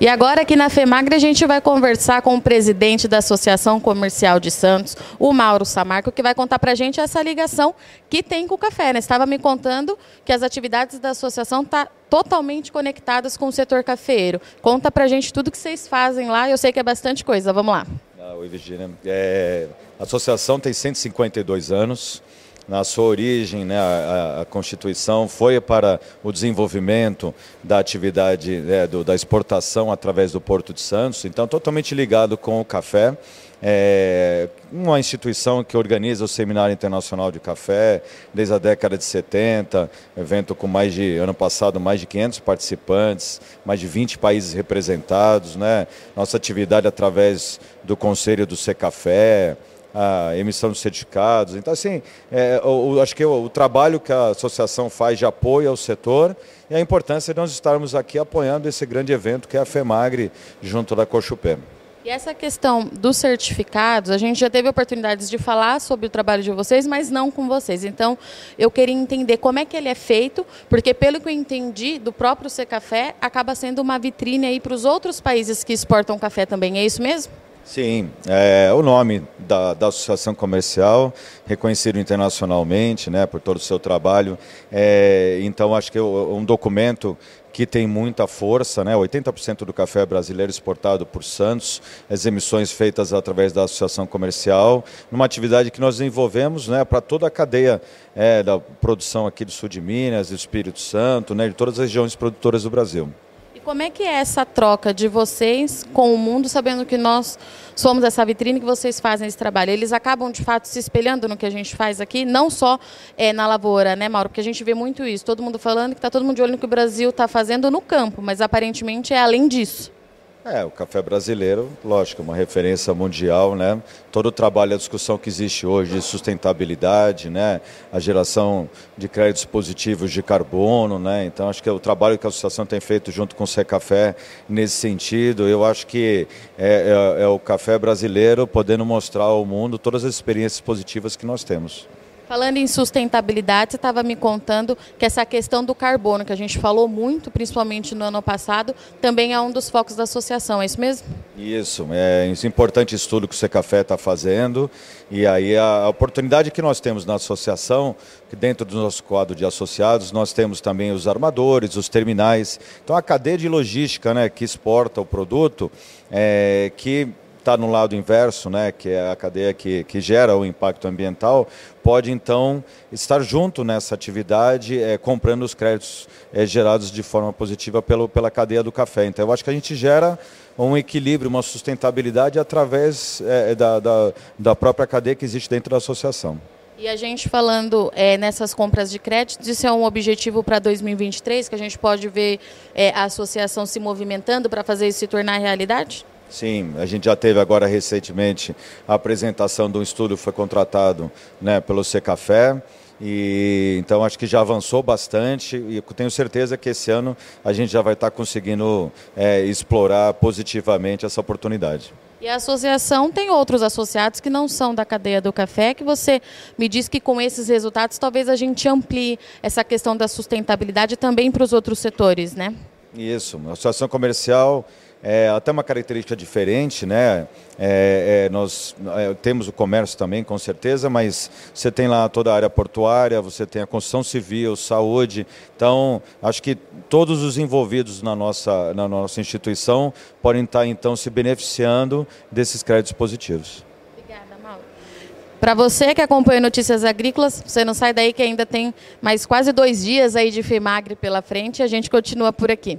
E agora aqui na FEMAGRE a gente vai conversar com o presidente da Associação Comercial de Santos, o Mauro Samarco, que vai contar para a gente essa ligação que tem com o café. Né? Estava me contando que as atividades da associação estão tá totalmente conectadas com o setor cafeiro. Conta para a gente tudo que vocês fazem lá, eu sei que é bastante coisa. Vamos lá. Ah, oi, Virginia. É, a associação tem 152 anos na sua origem, né, a, a, Constituição foi para o desenvolvimento da atividade né, do, da exportação através do Porto de Santos, então totalmente ligado com o café. É uma instituição que organiza o Seminário Internacional de Café desde a década de 70, evento com mais de, ano passado, mais de 500 participantes, mais de 20 países representados, né? Nossa atividade através do Conselho do Secafé, a emissão de certificados. Então, assim, é, o, acho que o, o, trabalho que a associação faz de apoio ao setor e a importância de nós estarmos aqui apoiando esse grande evento que é a FEMAGRE junto da Cochupé. E essa questão dos certificados, a gente já teve oportunidades de falar sobre o trabalho de vocês, mas não com vocês. Então, eu queria entender como é que ele é feito, porque pelo que eu entendi do próprio Secafé, acaba sendo uma vitrine aí para os outros países que exportam café também. É isso mesmo? Sim, é o nome da, da associação comercial, reconhecido internacionalmente, né, por todo o seu trabalho. É, então, acho que é um documento que tem muita força, né? 80% do café brasileiro exportado por Santos, as emissões feitas através da associação comercial, numa atividade que nós desenvolvemos, né, para toda a cadeia é, da produção aqui do sul de Minas, do Espírito Santo, né, de todas as regiões produtoras do Brasil. Como é que é essa troca de vocês com o mundo, sabendo que nós somos essa vitrine que vocês fazem esse trabalho? Eles acabam, de fato, se espelhando no que a gente faz aqui, não só é, na lavoura, né, Mauro? Porque a gente vê muito isso, todo mundo falando que está todo mundo de olho no que o Brasil está fazendo no campo, mas aparentemente é além disso. É, o café brasileiro, lógico, uma referência mundial, né? Todo o trabalho, a discussão que existe hoje de sustentabilidade, né? A geração de créditos positivos de carbono, né? Então, acho que é o trabalho que a associação tem feito junto com o Secafé nesse sentido, eu acho que é, é, é o café brasileiro podendo mostrar ao mundo todas as experiências positivas que nós temos. Falando em sustentabilidade, você estava me contando que essa questão do carbono, que a gente falou muito, principalmente no ano passado, também é um dos focos da associação, é isso mesmo? Isso, é um importante estudo que o Secafé está fazendo e aí a oportunidade que nós temos na associação, que dentro do nosso quadro de associados, nós temos também os armadores, os terminais, então a cadeia de logística né, que exporta o produto, é, que está no lado inverso, né, que é a cadeia que, que gera o impacto ambiental, pode então estar junto nessa atividade, é, comprando os créditos é, gerados de forma positiva pelo, pela cadeia do café. Então, eu acho que a gente gera um equilíbrio, uma sustentabilidade através é, da, da, da própria cadeia que existe dentro da associação. E a gente falando é, nessas compras de crédito, isso é um objetivo para 2023, que a gente pode ver é, a associação se movimentando para fazer isso se tornar realidade? Sim, a gente já teve agora recentemente a apresentação de um estudo que foi contratado né, pelo Secafé. E, então acho que já avançou bastante e tenho certeza que esse ano a gente já vai estar conseguindo é, explorar positivamente essa oportunidade. E a associação tem outros associados que não são da cadeia do café, que você me diz que com esses resultados talvez a gente amplie essa questão da sustentabilidade também para os outros setores, né? Isso, a associação comercial é, até uma característica diferente, né? É, é, nós é, temos o comércio também, com certeza, mas você tem lá toda a área portuária, você tem a construção civil, saúde. Então, acho que todos os envolvidos na nossa, na nossa instituição podem estar, então, se beneficiando desses créditos positivos. Obrigada, Mauro. Para você que acompanha Notícias Agrícolas, você não sai daí que ainda tem mais quase dois dias aí de FEMAGRE pela frente a gente continua por aqui.